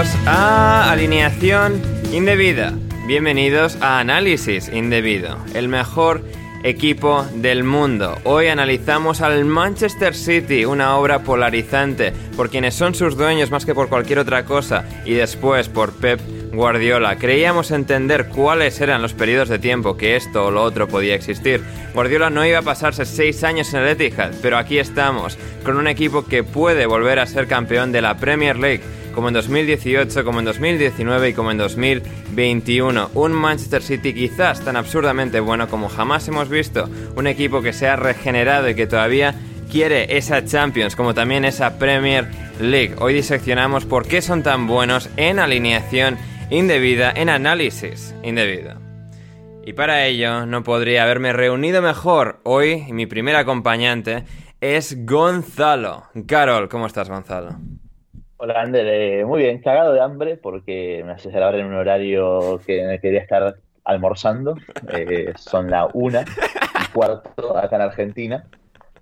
Bienvenidos a Alineación Indebida. Bienvenidos a Análisis Indebido, el mejor equipo del mundo. Hoy analizamos al Manchester City, una obra polarizante por quienes son sus dueños más que por cualquier otra cosa, y después por Pep Guardiola. Creíamos entender cuáles eran los periodos de tiempo que esto o lo otro podía existir. Guardiola no iba a pasarse seis años en el Etihad, pero aquí estamos, con un equipo que puede volver a ser campeón de la Premier League como en 2018, como en 2019 y como en 2021. Un Manchester City quizás tan absurdamente bueno como jamás hemos visto. Un equipo que se ha regenerado y que todavía quiere esa Champions como también esa Premier League. Hoy diseccionamos por qué son tan buenos en alineación indebida, en análisis indebido. Y para ello no podría haberme reunido mejor. Hoy mi primer acompañante es Gonzalo. Carol, ¿cómo estás Gonzalo? Hola, Ander. Eh, muy bien, cagado de hambre porque me hace grabar en un horario que quería estar almorzando. Eh, son la una y cuarto acá en Argentina.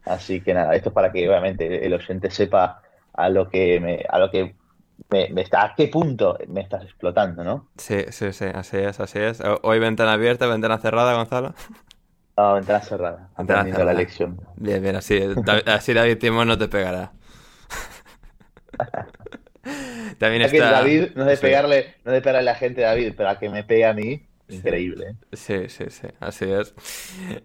Así que nada, esto es para que obviamente el oyente sepa a lo que me, a lo que me, está, a qué punto me estás explotando, ¿no? Sí, sí, sí, así es, así es. Hoy ventana abierta, ventana cerrada, Gonzalo. No, ventana cerrada. Ventana cerrada. la lección. Bien, bien, así, así David Timón no te pegará. También está... David, no es, de pegarle, no de pegarle a la gente David, pero a que me pegue a mí, increíble. Sí, sí, sí, así es.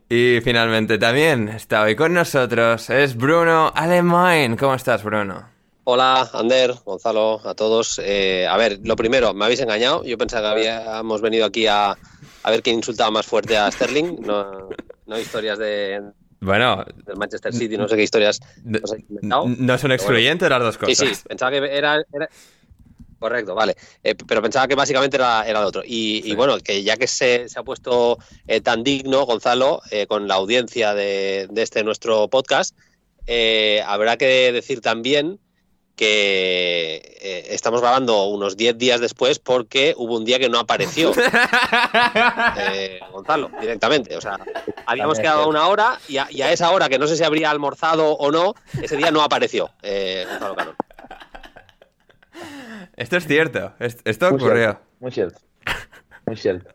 Y finalmente también está hoy con nosotros, es Bruno Alemán. ¿Cómo estás, Bruno? Hola, Ander, Gonzalo, a todos. Eh, a ver, lo primero, me habéis engañado. Yo pensaba que habíamos venido aquí a, a ver quién insultaba más fuerte a Sterling. No, no historias de, bueno. Del Manchester City, no sé qué historias. No son excluyentes las dos cosas. Sí, sí, pensaba que era. Correcto, vale. Eh, pero pensaba que básicamente era, era de otro. Y, bueno, que ya que se, se ha puesto eh, tan digno, Gonzalo, eh, con la audiencia de, de, este nuestro podcast, habrá que decir también que eh, estamos grabando unos 10 días después porque hubo un día que no apareció eh, Gonzalo directamente. O sea, habíamos quedado una hora y a, esa hora, que no sé si habría almorzado o no, ese día no apareció eh, Gonzalo Cano. Esto es cierto, esto ocurrió. muy cierto, muy cierto.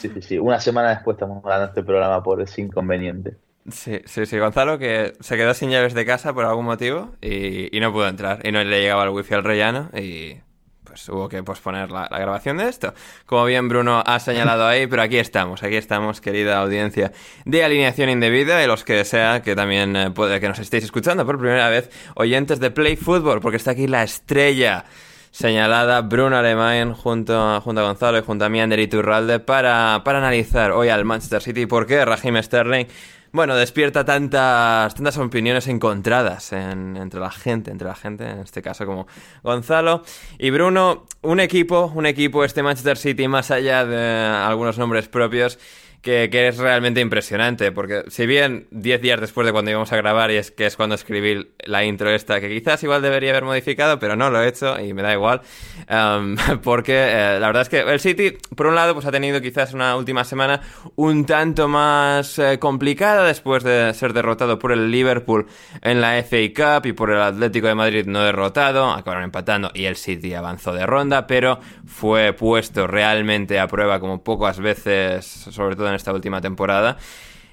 Sí, sí, sí. Una semana después estamos grabando este programa por ese inconveniente. Sí, sí, sí. Gonzalo que se quedó sin llaves de casa por algún motivo y, no pudo entrar. Y no le llegaba el wifi al rellano y pues hubo que posponer la, grabación de esto. Como bien Bruno ha señalado ahí, pero aquí estamos, aquí estamos, querida audiencia de alineación indebida y los que sea que también eh, puede que nos estéis escuchando por primera vez, oyentes de Play Football, porque está aquí la estrella señalada Bruno Alemán junto, junto a Gonzalo y junto a mí, Ander Iturralde, para, para analizar hoy al Manchester City por qué Raheem Sterling bueno, despierta tantas, tantas opiniones encontradas entre la gente, entre la gente, en este caso como Gonzalo y Bruno. Un equipo, un equipo, este Manchester City, más allá de algunos nombres propios, que, es realmente impresionante, porque si bien 10 días después de cuando íbamos a grabar, y es que es cuando escribí la intro esta, que quizás igual debería haber modificado, pero no lo he hecho y me da igual, um, porque eh, la verdad es que el City, por un lado, pues ha tenido quizás una última semana un tanto más eh, complicada después de ser derrotado por el Liverpool en la FA Cup y por el Atlético de Madrid no derrotado, acabaron empatando y el City avanzó de ronda, pero fue puesto realmente a prueba como pocas veces, sobre todo en esta última temporada.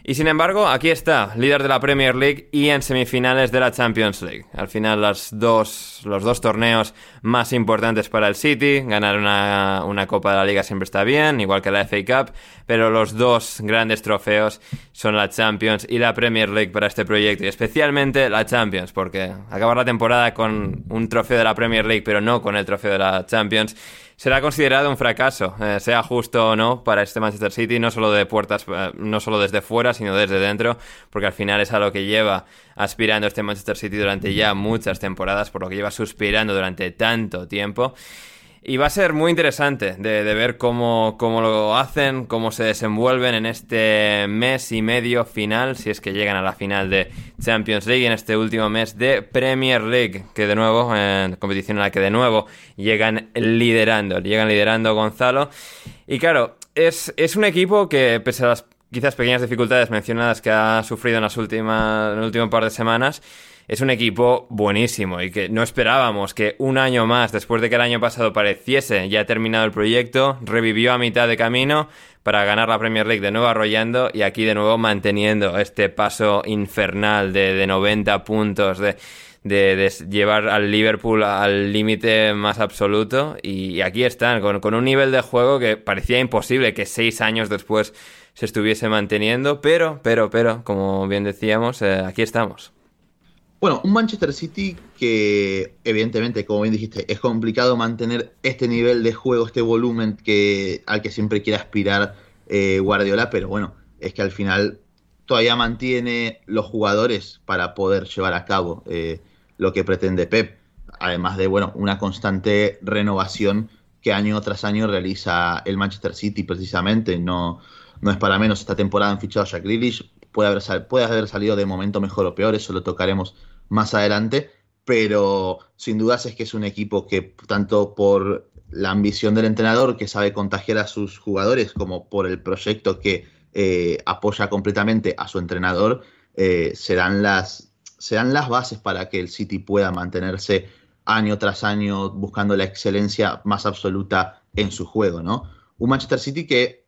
Y sin embargo, aquí está, líder de la Premier League y en semifinales de la Champions League. Al final, las dos, los dos torneos más importantes para el City. Ganar una, una, Copa de la Liga siempre está bien, igual que la FA Cup, pero los dos grandes trofeos son la Champions y la Premier League para este proyecto. Y especialmente la Champions, porque acabar la temporada con un trofeo de la Premier League, pero no con el trofeo de la Champions será considerado un fracaso, eh, sea justo o no, para este Manchester City, no solo de puertas, eh, no solo desde fuera, sino desde dentro, porque al final es a lo que lleva aspirando este Manchester City durante ya muchas temporadas, por lo que lleva suspirando durante tanto tiempo. Y va a ser muy interesante de, ver cómo, cómo, lo hacen, cómo se desenvuelven en este mes y medio final, si es que llegan a la final de Champions League, en este último mes de Premier League, que de nuevo, en competición en la que de nuevo llegan liderando, llegan liderando Gonzalo. Y claro, es, es un equipo que, pese a las quizás pequeñas dificultades mencionadas que ha sufrido en las últimas, en el último par de semanas, es un equipo buenísimo y que no esperábamos que un año más, después de que el año pasado pareciese ya terminado el proyecto, revivió a mitad de camino para ganar la Premier League de nuevo arrollando y aquí de nuevo manteniendo este paso infernal de, 90 puntos de, de, llevar al Liverpool al límite más absoluto y, aquí están con, un nivel de juego que parecía imposible que seis años después se estuviese manteniendo, pero, pero, pero, como bien decíamos, eh, aquí estamos. Bueno, un Manchester City que evidentemente, como bien dijiste, es complicado mantener este nivel de juego, este volumen que, al que siempre quiere aspirar eh, Guardiola, pero bueno, es que al final todavía mantiene los jugadores para poder llevar a cabo eh, lo que pretende Pep, además de bueno, una constante renovación que año tras año realiza el Manchester City precisamente, no, no es para menos esta temporada han fichado a Jack Grealish, puede haber, puede haber salido de momento mejor o peor, eso lo tocaremos más adelante, pero sin dudas es que es un equipo que tanto por la ambición del entrenador que sabe contagiar a sus jugadores como por el proyecto que eh, apoya completamente a su entrenador, eh, serán, las, serán las bases para que el City pueda mantenerse año tras año buscando la excelencia más absoluta en su juego, ¿no? Un Manchester City que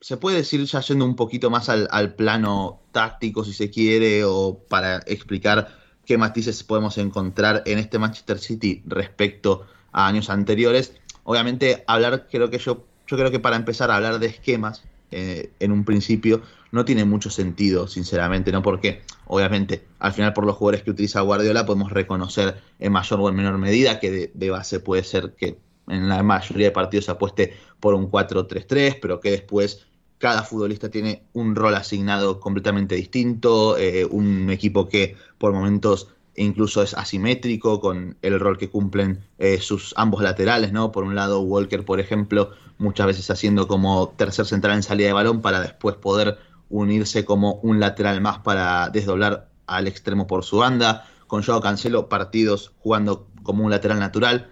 se puede decir ya yendo un poquito más al, al plano táctico, si se quiere, o para explicar qué matices podemos encontrar en este Manchester City respecto a años anteriores. Obviamente, hablar, creo que yo, yo creo que para empezar a hablar de esquemas eh, en un principio no tiene mucho sentido, sinceramente, ¿no? Porque, obviamente, al final por los jugadores que utiliza Guardiola podemos reconocer en mayor o en menor medida que de, base puede ser que en la mayoría de partidos se apueste por un 4-3-3, pero que después cada futbolista tiene un rol asignado completamente distinto, eh, un equipo que por momentos incluso es asimétrico con el rol que cumplen eh, sus ambos laterales, ¿no? Por un lado, Walker, por ejemplo, muchas veces haciendo como tercer central en salida de balón para después poder unirse como un lateral más para desdoblar al extremo por su banda. Con Joao Cancelo, partidos jugando como un lateral natural.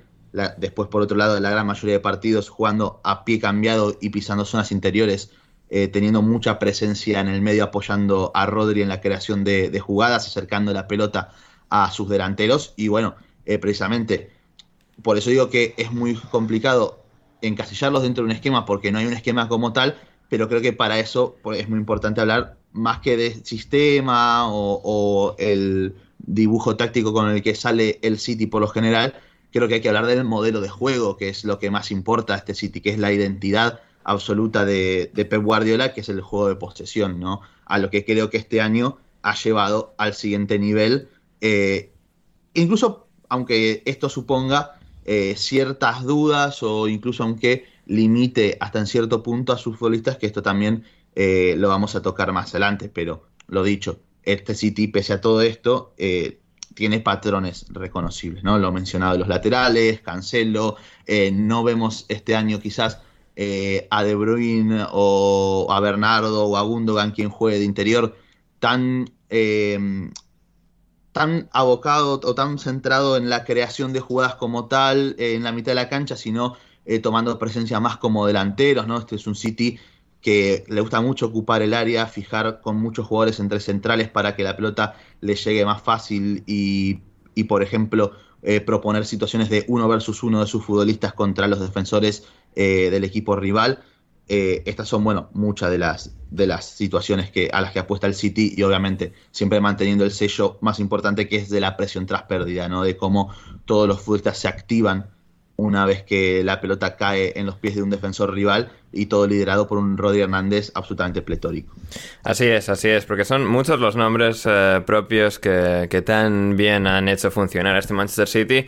después, por otro lado, la gran mayoría de partidos jugando a pie cambiado y pisando zonas interiores eh, teniendo mucha presencia en el medio, apoyando a Rodri en la creación de, jugadas, acercando la pelota a sus delanteros. Y bueno, eh, precisamente por eso digo que es muy complicado encasillarlos dentro de un esquema, porque no hay un esquema como tal, pero creo que para eso es muy importante hablar más que de sistema o el dibujo táctico con el que sale el City por lo general, creo que hay que hablar del modelo de juego, que es lo que más importa a este City, que es la identidad absoluta de, Pep Guardiola, que es el juego de posesión, ¿no? A lo que creo que este año ha llevado al siguiente nivel. Eh, incluso, aunque esto suponga eh, ciertas dudas o incluso aunque limite hasta en cierto punto a sus futbolistas, que esto también eh, lo vamos a tocar más adelante, pero lo dicho, este City, pese a todo esto, tiene patrones reconocibles, ¿no? Lo mencionado los laterales, Cancelo, no vemos este año quizás a De Bruyne o a Bernardo o a Gundogan quien juegue de interior tan tan abocado o tan centrado en la creación de jugadas como tal en la mitad de la cancha, sino eh, tomando presencia más como delanteros, ¿no? Este es un City que le gusta mucho ocupar el área, fijar con muchos jugadores entre centrales para que la pelota le llegue más fácil y, por ejemplo, eh, proponer situaciones de uno versus uno de sus futbolistas contra los defensores eh, del equipo rival. Eh, estas son, bueno, muchas de las, de las situaciones que, a las que apuesta el City y obviamente siempre manteniendo el sello más importante que es de la presión tras pérdida, ¿no? De cómo todos los futbolistas se activan una vez que la pelota cae en los pies de un defensor rival y todo liderado por un Rodri Hernández absolutamente pletórico. Así es, así es, porque son muchos los nombres eh, propios que, que tan bien han hecho funcionar este Manchester City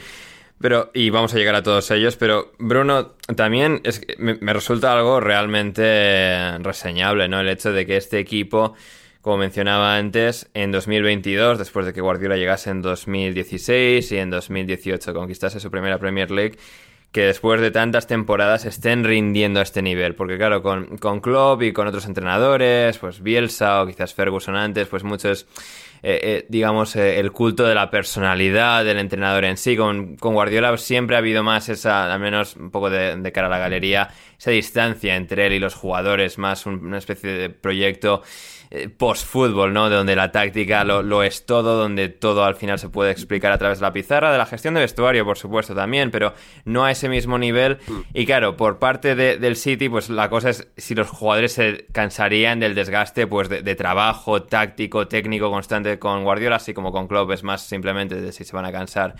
pero, y vamos a llegar a todos ellos, pero Bruno, también es, me, me resulta algo realmente reseñable, ¿no? El hecho de que este equipo, como mencionaba antes, en 2022, después de que Guardiola llegase en 2016 y en 2018 conquistase su primera Premier League, que después de tantas temporadas estén rindiendo a este nivel. Porque claro, con, con Klopp y con otros entrenadores, pues Bielsa o quizás Ferguson antes, pues muchos eh, eh, digamos, eh, el culto de la personalidad del entrenador en sí. Con, Guardiola siempre ha habido más esa, al menos un poco de, cara a la galería, esa distancia entre él y los jugadores, más una especie de proyecto post-fútbol, ¿no? De donde la táctica lo, es todo, donde todo al final se puede explicar a través de la pizarra, de la gestión de vestuario, por supuesto, también, pero no a ese mismo nivel. Y claro, por parte del City, pues la cosa es si los jugadores se cansarían del desgaste, pues de trabajo táctico, técnico constante con Guardiola, así como con Klopp es más simplemente de si se van a cansar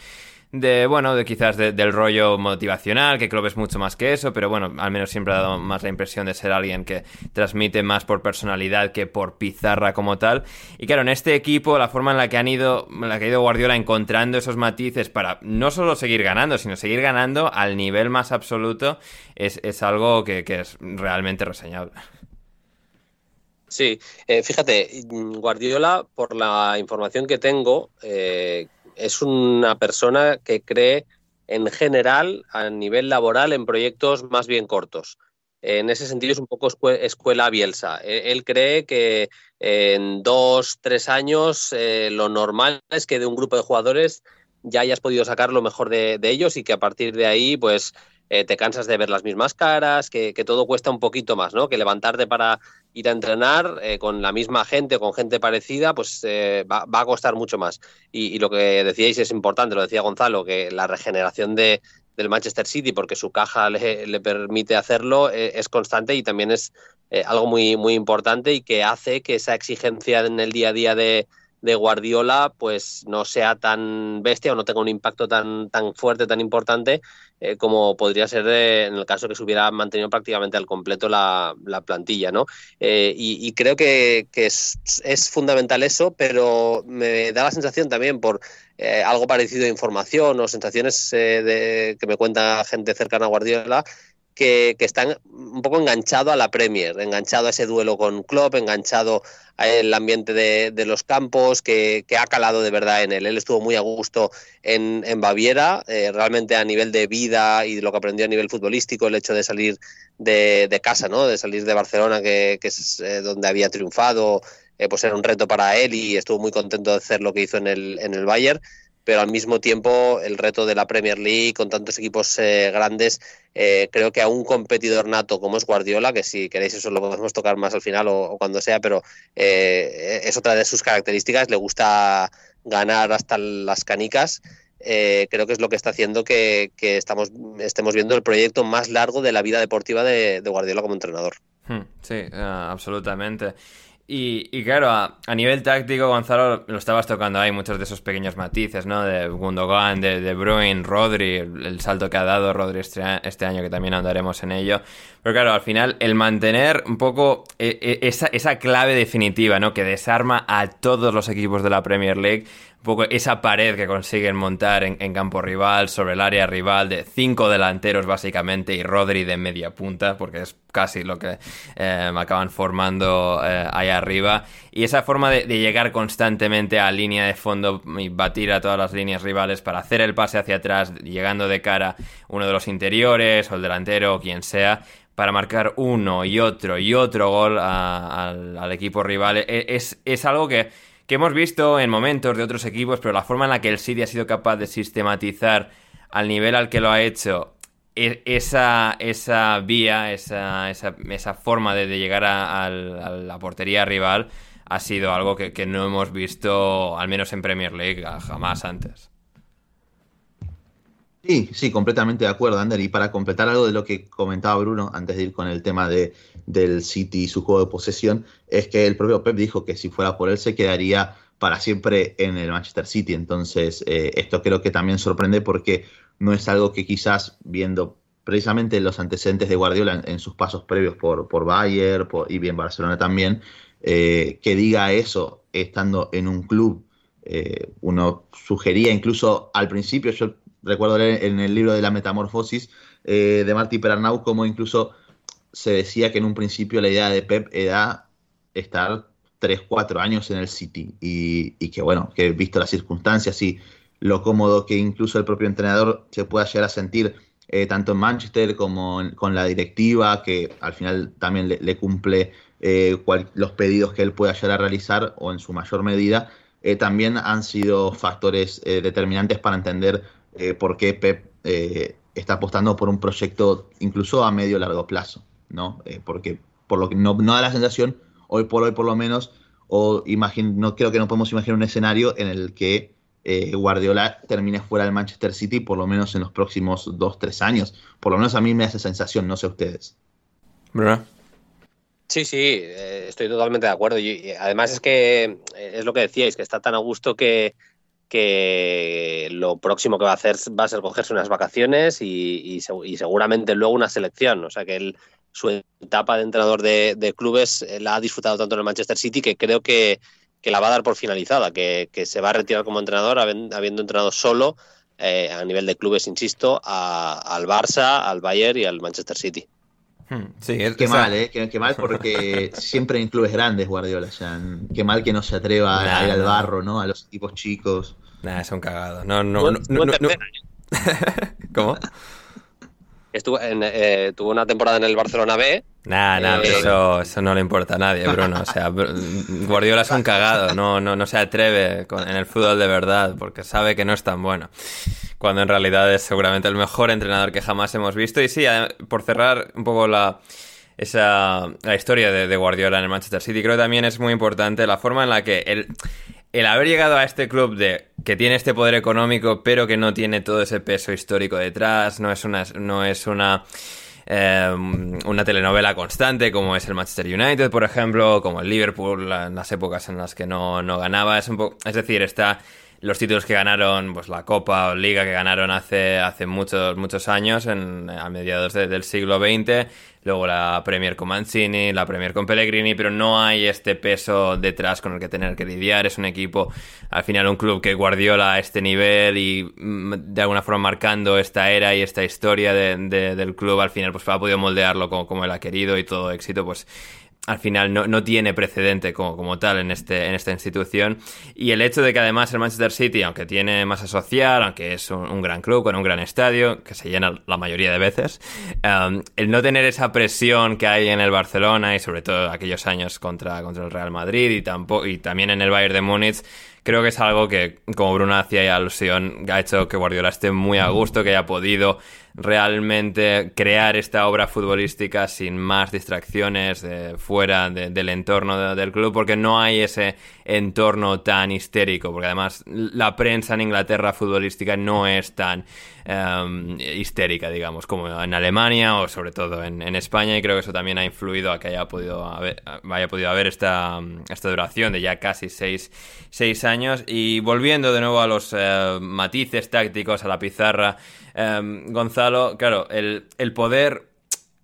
de, bueno, de quizás del rollo motivacional, que Klopp es mucho más que eso, pero bueno, al menos siempre ha dado más la impresión de ser alguien que transmite más por personalidad que por pizarra como tal. Y claro, en este equipo, la forma en la que han ido, la que ha ido Guardiola encontrando esos matices para no solo seguir ganando, sino seguir ganando al nivel más absoluto, es, es algo que, que es realmente reseñable. Sí, eh, fíjate, Guardiola, por la información que tengo, eh, es una persona que cree en general a nivel laboral en proyectos más bien cortos. En ese sentido es un poco escuela Bielsa. E, él cree que en dos, tres años eh, lo normal es que de un grupo de jugadores ya hayas podido sacar lo mejor de, ellos y que a partir de ahí pues eh, te cansas de ver las mismas caras, que, todo cuesta un poquito más, ¿no? Que levantarte para ir a entrenar eh, con la misma gente con gente parecida, pues eh, va, a costar mucho más. Y, lo que decíais es importante, lo decía Gonzalo, que la regeneración de, del Manchester City, porque su caja le, permite hacerlo, es constante y también es algo muy, muy importante y que hace que esa exigencia en el día a día de, de Guardiola pues no sea tan bestia o no tenga un impacto tan, tan fuerte, tan importante eh, como podría ser en el caso que se hubiera mantenido prácticamente al completo la, plantilla. ¿no? Eh, y, creo que, es, fundamental eso, pero me da la sensación también por eh, algo parecido de información o sensaciones de, que me cuenta gente cercana a Guardiola, que, están un poco enganchado a la Premier, enganchado a ese duelo con Klopp, enganchado al ambiente de, los campos, que, ha calado de verdad en él. Él estuvo muy a gusto en, Baviera, eh, realmente a nivel de vida y de lo que aprendió a nivel futbolístico, el hecho de salir de, casa, ¿no? de salir de Barcelona, que, es eh, donde había triunfado, eh, pues era un reto para él y estuvo muy contento de hacer lo que hizo en el, en el Bayern pero al mismo tiempo el reto de la Premier League con tantos equipos eh, grandes, eh, creo que a un competidor nato como es Guardiola, que si queréis eso lo podemos tocar más al final o, cuando sea, pero eh, es otra de sus características, le gusta ganar hasta las canicas. creo que es lo que está haciendo que, estamos, estemos viendo el proyecto más largo de la vida deportiva de, Guardiola como entrenador. Hmm, sí, absolutamente. Y, claro, a, nivel táctico, Gonzalo, lo estabas tocando ahí, muchos de esos pequeños matices, ¿no? De Gundogan, de, de Bruin, Rodri, el, salto que ha dado Rodri este, este, año, que también andaremos en ello. Pero claro, al final, el mantener un poco e, e, esa, esa clave definitiva, ¿no? Que desarma a todos los equipos de la Premier League, un poco esa pared que consiguen montar en, campo rival, sobre el área rival, de cinco delanteros básicamente y Rodri de media punta, porque es casi lo que eh, acaban formando eh, ahí arriba. Y esa forma de, llegar constantemente a línea de fondo y batir a todas las líneas rivales para hacer el pase hacia atrás, llegando de cara uno de los interiores o el delantero o quien sea, para marcar uno y otro y otro gol al, equipo rival, e, es, es algo que que hemos visto en momentos de otros equipos, pero la forma en la que el City ha sido capaz de sistematizar al nivel al que lo ha hecho e, esa, esa vía, esa, esa, esa forma de, llegar a, la portería rival ha sido algo que, que, no hemos visto, al menos en Premier League, jamás antes. Sí, sí, completamente de acuerdo, Ander. Y para completar algo de lo que comentaba Bruno antes de ir con el tema de, del City y su juego de posesión, es que el propio Pep dijo que si fuera por él se quedaría para siempre en el Manchester City. Entonces, eh, esto creo que también sorprende porque no es algo que quizás viendo precisamente los antecedentes de Guardiola en, sus pasos previos por, por Bayern y bien Barcelona también, eh, que diga eso estando en un club. Eh, uno sugería incluso al principio, yo recuerdo leer en el libro de la metamorfosis eh, de Marty Perarnau como incluso se decía que en un principio la idea de Pep era estar 3, 4 años en el City. Y, que bueno, que visto las circunstancias y lo cómodo que incluso el propio entrenador se pueda llegar a sentir eh, tanto en Manchester como con la directiva, que al final también le, cumple eh, los pedidos que él pueda llegar a realizar o en su mayor medida, también han sido factores determinantes para entender eh, por qué Pep eh, está apostando por un proyecto incluso a medio largo plazo, ¿no? Eh, porque por lo que no, da la sensación, hoy por hoy por lo menos, o no creo que no podemos imaginar un escenario en el que Guardiola termine fuera del Manchester City, por lo menos en los próximos dos, tres años. Por lo menos a mí me hace sensación, no sé ustedes. ¿Verdad? Sí, sí, estoy totalmente de acuerdo. Y, además es que es lo que decíais, que está tan a gusto que, que lo próximo que va a hacer va a ser cogerse unas vacaciones y, seguramente luego una selección. O sea que él, su etapa de entrenador de, clubes la ha disfrutado tanto en el Manchester City que creo que, la va a dar por finalizada, que, se va a retirar como entrenador habiendo entrenado solo eh, a nivel de clubes, insisto, al Barça, al Bayern y al Manchester City. Sí, qué mal, ¿eh? Qué, mal porque siempre en clubes grandes Guardiola. qué mal que no se atreva a ir al barro, ¿no? A los equipos chicos. Nah, son cagados. No, no, no, no, ¿Cómo? Estuvo en, eh, tuvo una temporada en el Barcelona B. Nah, nah, pero eh, eso, eso no le importa a nadie, Bruno. O sea, Guardiola es un cagado, no, no, no se atreve en el fútbol de verdad porque sabe que no es tan bueno. Cuando en realidad es seguramente el mejor entrenador que jamás hemos visto. Y sí, por cerrar un poco la, esa, la historia de, de, Guardiola en el Manchester City, creo que también es muy importante la forma en la que él el haber llegado a este club de que tiene este poder económico, pero que no tiene todo ese peso histórico detrás, no es una, no es una, eh, una telenovela constante como es el Manchester United, por ejemplo, como el Liverpool en las épocas en las que no, no ganaba. Es, un es decir, está los títulos que ganaron, pues la Copa o Liga que ganaron hace, hace muchos, muchos años, en, a mediados del siglo XX, luego la Premier con Mancini, la Premier con Pellegrini, pero no hay este peso detrás con el que tener que lidiar. Es un equipo, al final, un club que Guardiola a este nivel y mm, de alguna forma marcando esta era y esta historia del club, al final, pues ha podido moldearlo como, como él ha querido y todo éxito, pues al final no, tiene precedente como, como, tal en, este, en esta institución. Y el hecho de que además el Manchester City, aunque tiene masa social, aunque es un, gran club con un gran estadio, que se llena la mayoría de veces, um, el no tener esa presión que hay en el Barcelona y sobre todo aquellos años contra, contra el Real Madrid y, tampoco, y también en el Bayern de Múnich, creo que es algo que, como Bruno hacía alusión, ha hecho que Guardiola esté muy a gusto, que haya podido realmente crear esta obra futbolística sin más distracciones de, fuera del entorno del club, porque no hay ese entorno tan histérico, porque además la prensa en Inglaterra futbolística no es tan em, histérica, digamos, como en Alemania o sobre todo en, España, y creo que eso también ha influido a que haya podido haber, haya podido haber esta, esta duración de ya casi seis, años. Y volviendo de nuevo a los eh, matices tácticos, a la pizarra, em, Gonzalo, claro, el, el poder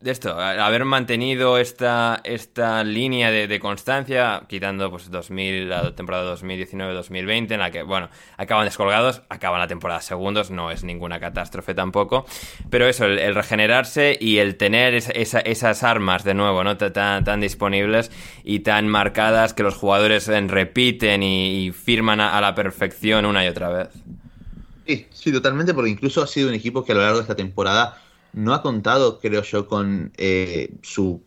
de esto, haber mantenido esta, esta línea de, constancia, quitando pues 2000, la temporada 2019-2020, en la que, bueno, acaban descolgados, acaban la temporada segundos, no es ninguna catástrofe tampoco, pero eso, el, regenerarse y el tener esas armas de nuevo, ¿no? Tan, tan, disponibles y tan marcadas que los jugadores repiten y, firman a la perfección una y otra vez. Sí, sí, totalmente, porque incluso ha sido un equipo que a lo largo de esta temporada no ha contado, creo yo, con eh, su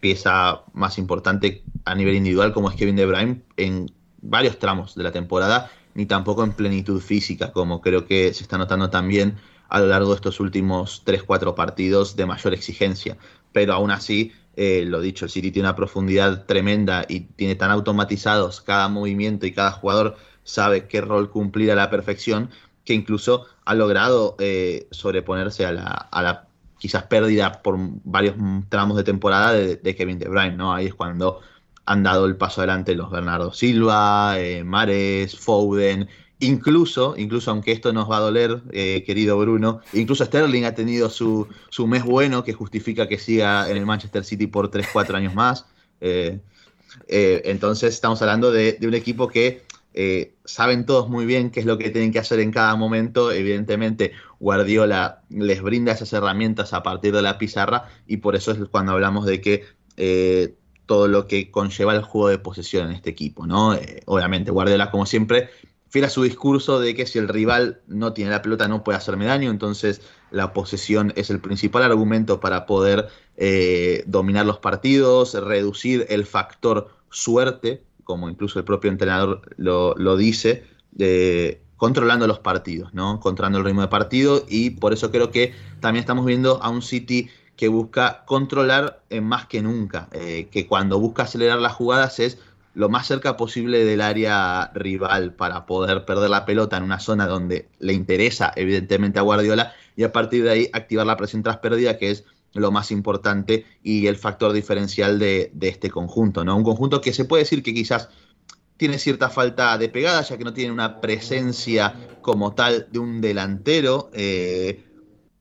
pieza más importante a nivel individual, como es Kevin De Bruyne, en varios tramos de la temporada, ni tampoco en plenitud física, como creo que se está notando también a lo largo de estos últimos 3-4 partidos de mayor exigencia. Pero aún así, eh, lo dicho, el City tiene una profundidad tremenda y tiene tan automatizados cada movimiento y cada jugador sabe qué rol cumplir a la perfección, que incluso ha logrado eh, sobreponerse a la, quizás pérdida por varios tramos de temporada de, Kevin De Bruyne, ¿no? Ahí es cuando han dado el paso adelante los Bernardo Silva, eh, Mares, Foden, incluso, incluso aunque esto nos va a doler, eh, querido Bruno, incluso Sterling ha tenido su, su, mes bueno que justifica que siga en el Manchester City por 3-4 años más. Entonces estamos hablando de un equipo que eh, saben todos muy bien qué es lo que tienen que hacer en cada momento. Evidentemente, Guardiola les brinda esas herramientas a partir de la pizarra y por eso es cuando hablamos de que eh, todo lo que conlleva el juego de posesión en este equipo, ¿no? Eh, obviamente, Guardiola, como siempre, fiel a su discurso de que si el rival no tiene la pelota no puede hacerme daño, entonces la posesión es el principal argumento para poder dominar los partidos, reducir el factor suerte como incluso el propio entrenador lo, dice, controlando los partidos, ¿no? Controlando el ritmo de partido y por eso creo que también estamos viendo a un City que busca controlar más que nunca, eh, que cuando busca acelerar las jugadas es lo más cerca posible del área rival para poder perder la pelota en una zona donde le interesa evidentemente a Guardiola y a partir de ahí activar la presión tras pérdida que es lo más importante y el factor diferencial de, este conjunto, ¿no? Un conjunto que se puede decir que quizás tiene cierta falta de pegada, ya que no tiene una presencia como tal de un delantero, eh,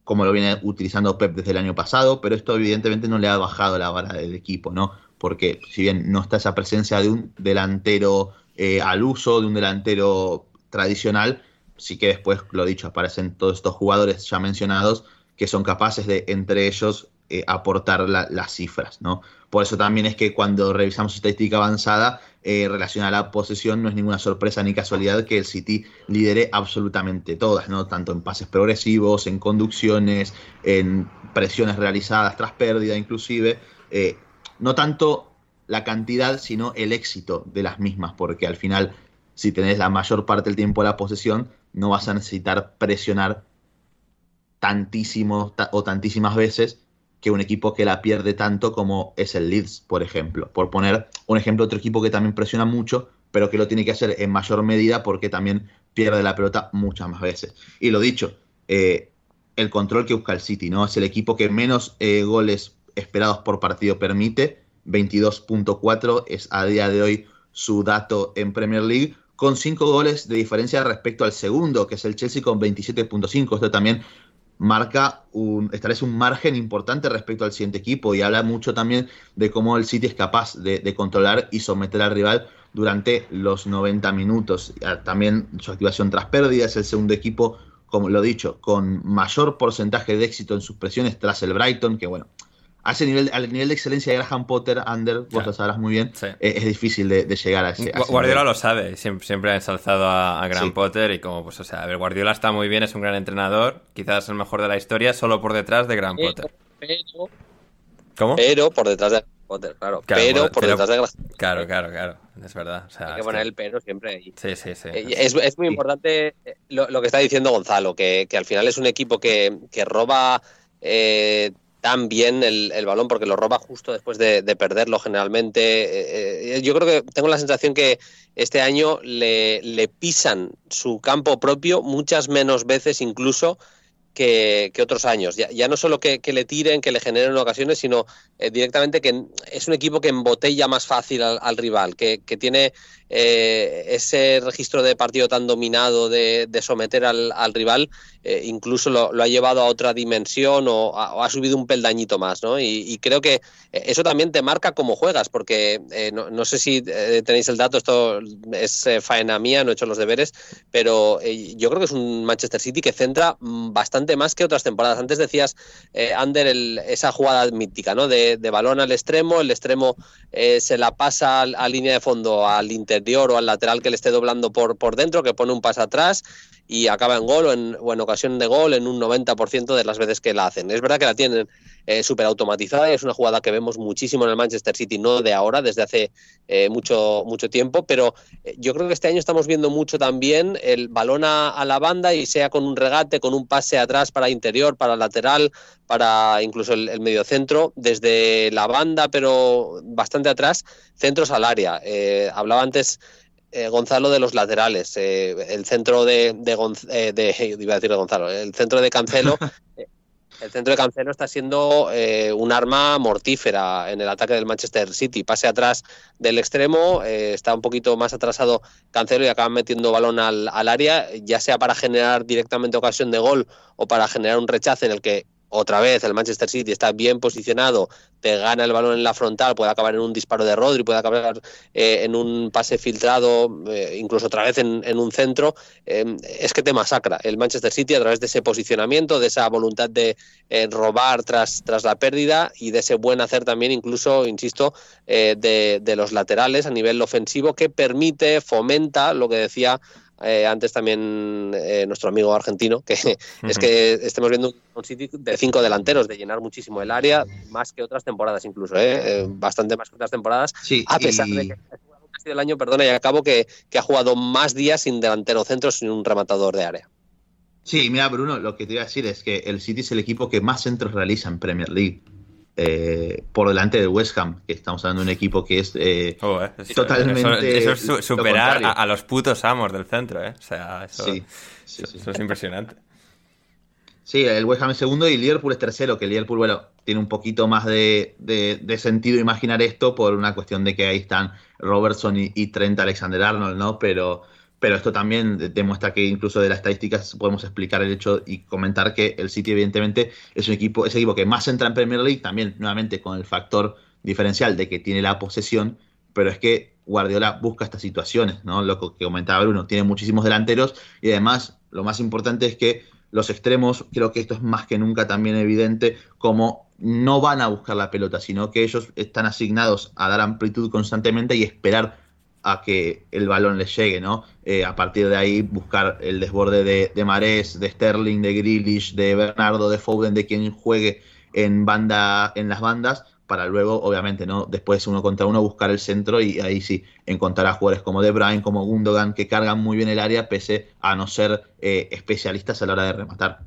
como lo viene utilizando Pep desde el año pasado, pero esto evidentemente no le ha bajado la vara del equipo, ¿no? Porque si bien no está esa presencia de un delantero eh, al uso, de un delantero tradicional, sí que después, lo dicho, aparecen todos estos jugadores ya mencionados que son capaces de, entre ellos, eh, aportar las cifras, ¿no? Por eso también es que cuando revisamos estadística avanzada eh, relacionada a la posesión, no es ninguna sorpresa ni casualidad que el City lidere absolutamente todas, ¿no? Tanto en pases progresivos, en conducciones, en presiones realizadas tras pérdida, inclusive. Eh, no tanto la cantidad, sino el éxito de las mismas, porque al final, si tenés la mayor parte del tiempo la posesión, no vas a necesitar presionar tantísimo o tantísimas veces que un equipo que la pierde tanto como es el Leeds, por ejemplo. Por poner un ejemplo, otro equipo que también presiona mucho, pero que lo tiene que hacer en mayor medida porque también pierde la pelota muchas más veces. Y lo dicho, eh, el control que busca el City, ¿no? Es el equipo que menos eh, goles esperados por partido permite, 22.4 es a día de hoy su dato en Premier League, con 5 goles de diferencia respecto al segundo, que es el Chelsea con 27.5. Esto también marca un, establece un margen importante respecto al siguiente equipo y habla mucho también de cómo el City es capaz de, controlar y someter al rival durante los 90 minutos. Ah, también su activación tras pérdidas, el segundo equipo, como lo dicho, con mayor porcentaje de éxito en sus presiones tras el Brighton, que bueno, a ese nivel, al nivel de excelencia de Graham Potter, Under, vos lo sabrás muy bien, eh, es, difícil de, llegar a ese. Guardiola lo sabe, siempre, ha ensalzado a, Graham Potter y como, pues, o sea, a ver, Guardiola está muy bien, es un gran entrenador, quizás el mejor de la historia, solo por detrás de Graham Potter. Pero, ¿Cómo? Pero por detrás de Potter, claro. pero por detrás de Graham Claro, claro, claro, es verdad. Hay que poner el pero siempre ahí. Sí, sí, sí. Eh, es, muy importante eh, lo, que está diciendo Gonzalo, que, al final es un equipo que, que roba tan bien el, balón porque lo roba justo después de, perderlo generalmente. Eh, eh, yo creo que tengo la sensación que este año le, pisan su campo propio muchas menos veces incluso que, otros años. Ya, no solo que, le tiren, que le generen ocasiones, sino eh, directamente que es un equipo que embotella más fácil al, rival, que, tiene eh, ese registro de partido tan dominado de, someter al, rival eh, incluso lo, ha llevado a otra dimensión o ha, subido un peldañito más, ¿no? Y, creo que eso también te marca cómo juegas, porque no, sé si tenéis el dato, esto es faena mía, no he hecho los deberes, pero yo creo que es un Manchester City que centra mm, bastante más que otras temporadas. Antes decías, Ander, esa jugada mítica, ¿no? De, balón al extremo, el extremo se la pasa a línea de fondo al interior o al lateral que le esté doblando por, por dentro, que pone un paso atrás y acaba en gol o en, o en ocasión de gol en un 90% de las veces que la hacen. Es verdad que la tienen eh, súper automatizada, es una jugada que vemos muchísimo en el Manchester City, no de ahora, desde hace eh, mucho, mucho tiempo, pero eh, yo creo que este año estamos viendo mucho también el balón a, la banda y sea con un regate, con un pase atrás para interior, para lateral, para incluso el, el medio centro, desde la banda, pero bastante atrás, centros al área. hablaba antes eh, Gonzalo de los laterales, eh, el centro de, de, de, iba a decir de Gonzalo, el centro de Cancelo, el centro de Cancelo está siendo un arma mortífera en el ataque del Manchester City. Pase atrás del extremo, está un poquito más atrasado Cancelo y acaba metiendo balón al, al área, ya sea para generar directamente ocasión de gol o para generar un rechace en el que otra vez el Manchester City está bien posicionado, te gana el balón en la frontal, puede acabar en un disparo de Rodri, puede acabar eh, en un pase filtrado, eh, incluso otra vez en, un centro, em, es que te masacra el Manchester City a través de ese posicionamiento, de esa voluntad de eh, robar tras, tras la pérdida y de ese buen hacer también, incluso, insisto, de, de los laterales a nivel ofensivo que permite, fomenta lo que decía eh, antes también eh, nuestro amigo argentino, que es que estemos viendo un City de cinco delanteros, de llenar muchísimo el área, más que otras temporadas incluso, ¿eh? bastante más que otras temporadas, a pesar de que ha sido el año, perdona, y acabo que, que ha jugado más días sin delantero centro, sin un rematador de área. Sí, mira, Bruno, lo que te iba a decir es que el City es el equipo que más centros realiza en Premier League. Eh, por delante del West Ham, que estamos hablando de un equipo que es eh, totalmente. Eso, es superar a, los putos amos del centro, ¿eh? O sea, eso, es impresionante. Sí, el West Ham es segundo y el Liverpool es tercero, que el Liverpool, bueno, tiene un poquito más de, sentido imaginar esto por una cuestión de que ahí están Robertson y, y Trent Alexander Arnold, ¿no? Pero pero esto también demuestra que incluso de las estadísticas podemos explicar el hecho y comentar que el City evidentemente es un equipo, es equipo que más entra en Premier League, también nuevamente con el factor diferencial de que tiene la posesión, pero es que Guardiola busca estas situaciones, ¿no? Lo que comentaba Bruno, tiene muchísimos delanteros y además lo más importante es que los extremos, creo que esto es más que nunca también evidente, como no van a buscar la pelota, sino que ellos están asignados a dar amplitud constantemente y esperar a que el balón les llegue, ¿no? Eh, a partir de ahí buscar el desborde de, de Marés, de Sterling, de Grealish, de Bernardo, de Foden, de quien juegue en banda, en las bandas, para luego, obviamente, ¿no? Después uno contra uno buscar el centro y ahí sí encontrar a jugadores como De Bruyne, como Gundogan, que cargan muy bien el área, pese a no ser eh, especialistas a la hora de rematar.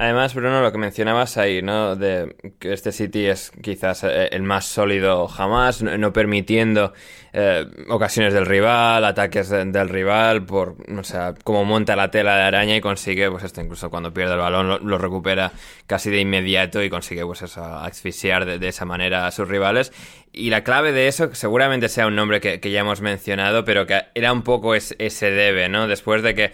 Además, Bruno, lo que mencionabas ahí, ¿no? De que este City es quizás eh, el más sólido jamás, no, permitiendo eh, ocasiones del rival, ataques del rival, por, o sea, como monta la tela de araña y consigue, pues esto, incluso cuando pierde el balón, lo, recupera casi de inmediato y consigue, pues eso, asfixiar de, esa manera a sus rivales. Y la clave de eso seguramente sea un nombre que, ya hemos mencionado, pero que era un poco ese debe, ¿no? Después de que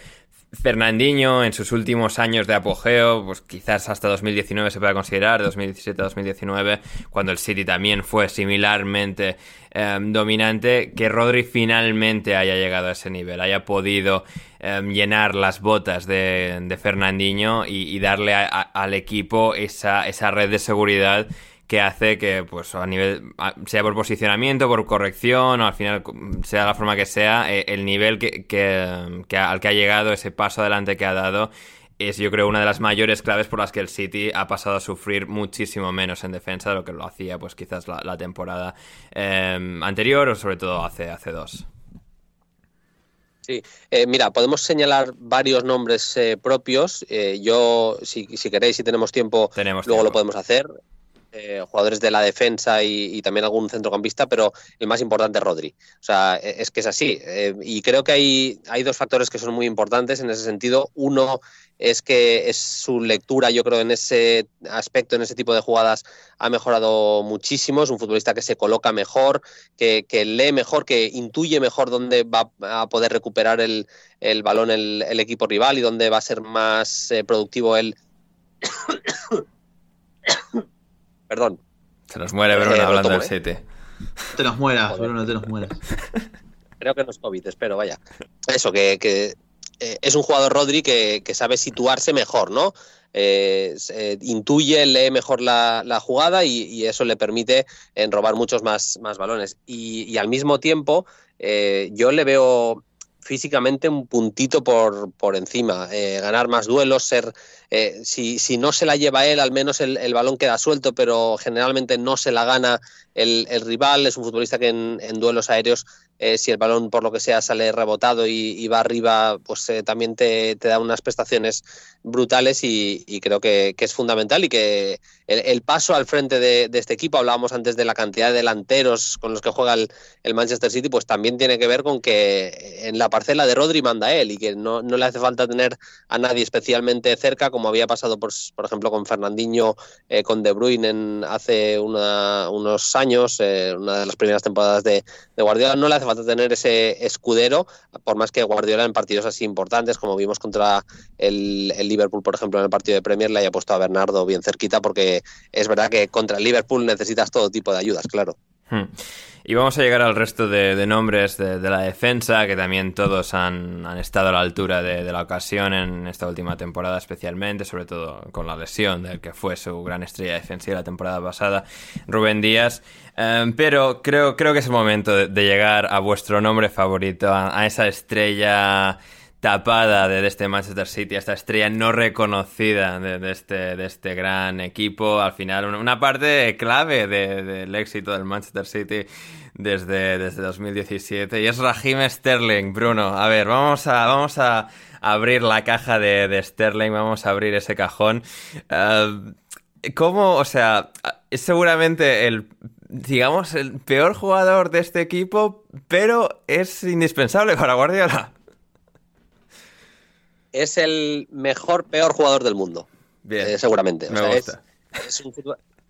Fernandinho en sus últimos años de apogeo, pues quizás hasta 2019 se pueda considerar, 2017-2019, cuando el City también fue similarmente em, dominante, que Rodri finalmente haya llegado a ese nivel, haya podido em, llenar las botas de, Fernandinho y, darle al equipo esa, esa red de seguridad que hace que, pues, a nivel, sea por posicionamiento, por corrección, o al final, sea la forma que sea, eh, el nivel que, que, al que ha llegado, ese paso adelante que ha dado, es yo creo una de las mayores claves por las que el City ha pasado a sufrir muchísimo menos en defensa de lo que lo hacía, pues, quizás la, temporada em, anterior o sobre todo hace, hace dos. Sí, eh, mira, podemos señalar varios nombres eh, propios. yo, si, si, queréis, si tenemos tiempo, luego lo podemos hacer. Eh, jugadores de la defensa y, también algún centrocampista, pero el más importante es Rodri. O sea, e, es que es así. Eh, y creo que hay, hay dos factores que son muy importantes en ese sentido. Uno es que es su lectura, yo creo, en ese aspecto, en ese tipo de jugadas, ha mejorado muchísimo. Es un futbolista que se coloca mejor, que, lee mejor, que intuye mejor dónde va a poder recuperar el, balón el, equipo rival y dónde va a ser más eh, productivo él. Perdón. Se nos muere Bruno eh, hablando del 7. Te nos mueras, Bruno, te nos mueras. Creo que no es COVID, espero, vaya. Eso, que, eh, es un jugador Rodri que, sabe situarse mejor, ¿no? Eh, intuye, lee mejor la, jugada y, eso le permite robar muchos más, más balones. Y, al mismo tiempo, yo le veo físicamente un puntito por, por encima, ganar más duelos, ser eh, si, si, no se la lleva él, al menos el, balón queda suelto, pero generalmente no se la gana el, rival. Es un futbolista que en, duelos aéreos, eh, si el balón por lo que sea sale rebotado y, va arriba, pues eh, también te, da unas prestaciones brutales y, creo que, es fundamental y que el, paso al frente de, este equipo, hablábamos antes de la cantidad de delanteros con los que juega el, Manchester City, pues también tiene que ver con que en la parcela de Rodri manda él y que no, no le hace falta tener a nadie especialmente cerca como había pasado, por, por ejemplo, con Fernandinho, eh, con De Bruyne en, hace unos años, una de las primeras temporadas de, Guardiola. No le hace falta tener ese escudero, por más que Guardiola en partidos así importantes, como vimos contra el, Liverpool, por ejemplo, en el partido de Premier, le haya puesto a Bernardo bien cerquita, porque es verdad que contra el Liverpool necesitas todo tipo de ayudas, claro. Hmm. Y vamos a llegar al resto de, nombres de, la defensa, que también todos han, estado a la altura de, la ocasión en esta última temporada especialmente, sobre todo con la lesión del que fue su gran estrella defensiva la temporada pasada, Rubén Díaz. Em, pero creo, creo que es el momento de, llegar a vuestro nombre favorito, a esa estrella tapada de, este Manchester City, esta estrella no reconocida de, este, de este gran equipo. Al final, una, parte clave del éxito del Manchester City desde, desde 2017 y es Raheem Sterling, Bruno. A ver, vamos a, vamos a abrir la caja de, Sterling, vamos a abrir ese cajón. Uh, ¿Cómo, o sea, es seguramente el digamos, el peor jugador de este equipo, pero es indispensable para Guardiola es el mejor, peor jugador del mundo. Bien. Eh, seguramente.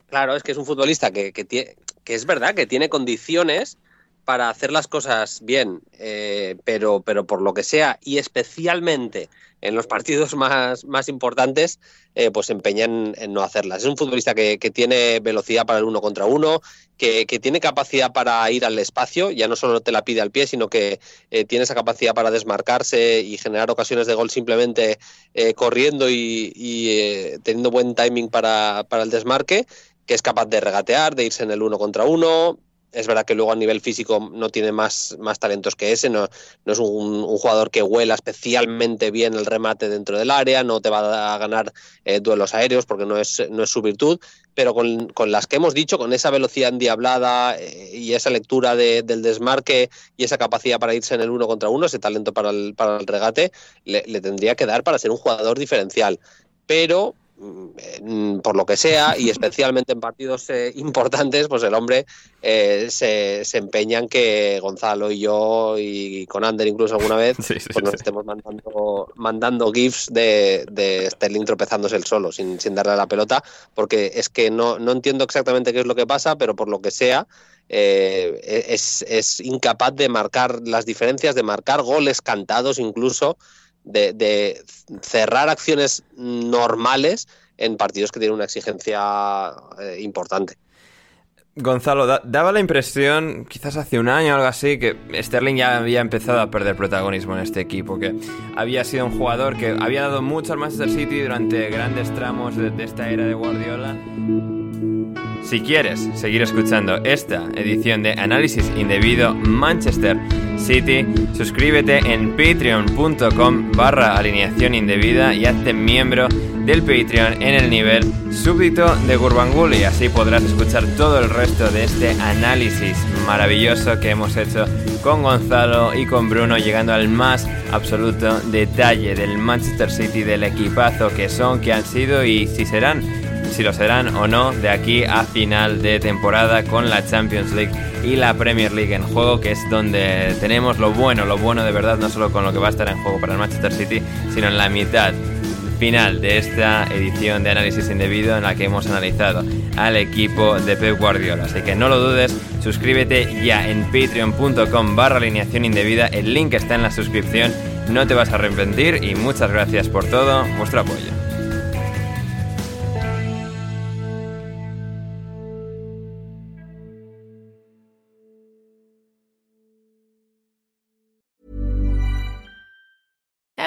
claro, es que es un futbolista que, que, es verdad que tiene condiciones para hacer las cosas bien, eh, pero, pero por lo que sea, y especialmente en los partidos más, más importantes, eh, pues se empeñan en no hacerlas. Es un futbolista que, tiene velocidad para el uno contra uno, que, tiene capacidad para ir al espacio, ya no solo te la pide al pie, sino que eh, tiene esa capacidad para desmarcarse y generar ocasiones de gol simplemente eh, corriendo y, teniendo buen timing para, para el desmarque que es capaz de regatear, de irse en el uno contra uno, es verdad que luego a nivel físico no tiene más, más talentos que ese, no, es un, jugador que huela especialmente bien el remate dentro del área, no te va a ganar eh, duelos aéreos porque no es, no es su virtud, pero con, las que hemos dicho, con esa velocidad endiablada eh, y esa lectura del desmarque y esa capacidad para irse en el uno contra uno, ese talento para el, para el regate, le, tendría que dar para ser un jugador diferencial. Pero por lo que sea, y especialmente en partidos eh, importantes, pues el hombre eh, se, se, empeña en que Gonzalo y yo, y con Ander incluso alguna vez, pues nos estemos mandando, mandando GIFs de, de, Sterling tropezándose el solo, sin, sin darle a la pelota, porque es que no, no entiendo exactamente qué es lo que pasa, pero por lo que sea, eh, es, es incapaz de marcar las diferencias, de marcar goles cantados incluso de, cerrar acciones normales en partidos que tienen una exigencia eh, importante. Gonzalo, daba la impresión, quizás hace un año o algo así, que Sterling ya había empezado a perder protagonismo en este equipo, que había sido un jugador que había dado mucho al Manchester City durante grandes tramos de esta era de Guardiola si quieres seguir escuchando esta edición de Análisis Indebido Manchester City, suscríbete en patreon.com barra alineación indebida y hazte miembro del Patreon en el nivel súbito de Gurbangull y así podrás escuchar todo el resto de este análisis maravilloso que hemos hecho con Gonzalo y con Bruno llegando al más absoluto detalle del Manchester City, del equipazo que son, que han sido y si serán si lo serán o no de aquí a final de temporada con la Champions League y la Premier League en juego, que es donde tenemos lo bueno, lo bueno de verdad, no solo con lo que va a estar en juego para el Manchester City, sino en la mitad final de esta edición de Análisis Indebido en la que hemos analizado al equipo de Pep Guardiola. Así que no lo dudes, suscríbete ya en patreon.com barra alineación indebida, el link está en la suscripción, no te vas a arrepentir y muchas gracias por todo vuestro apoyo.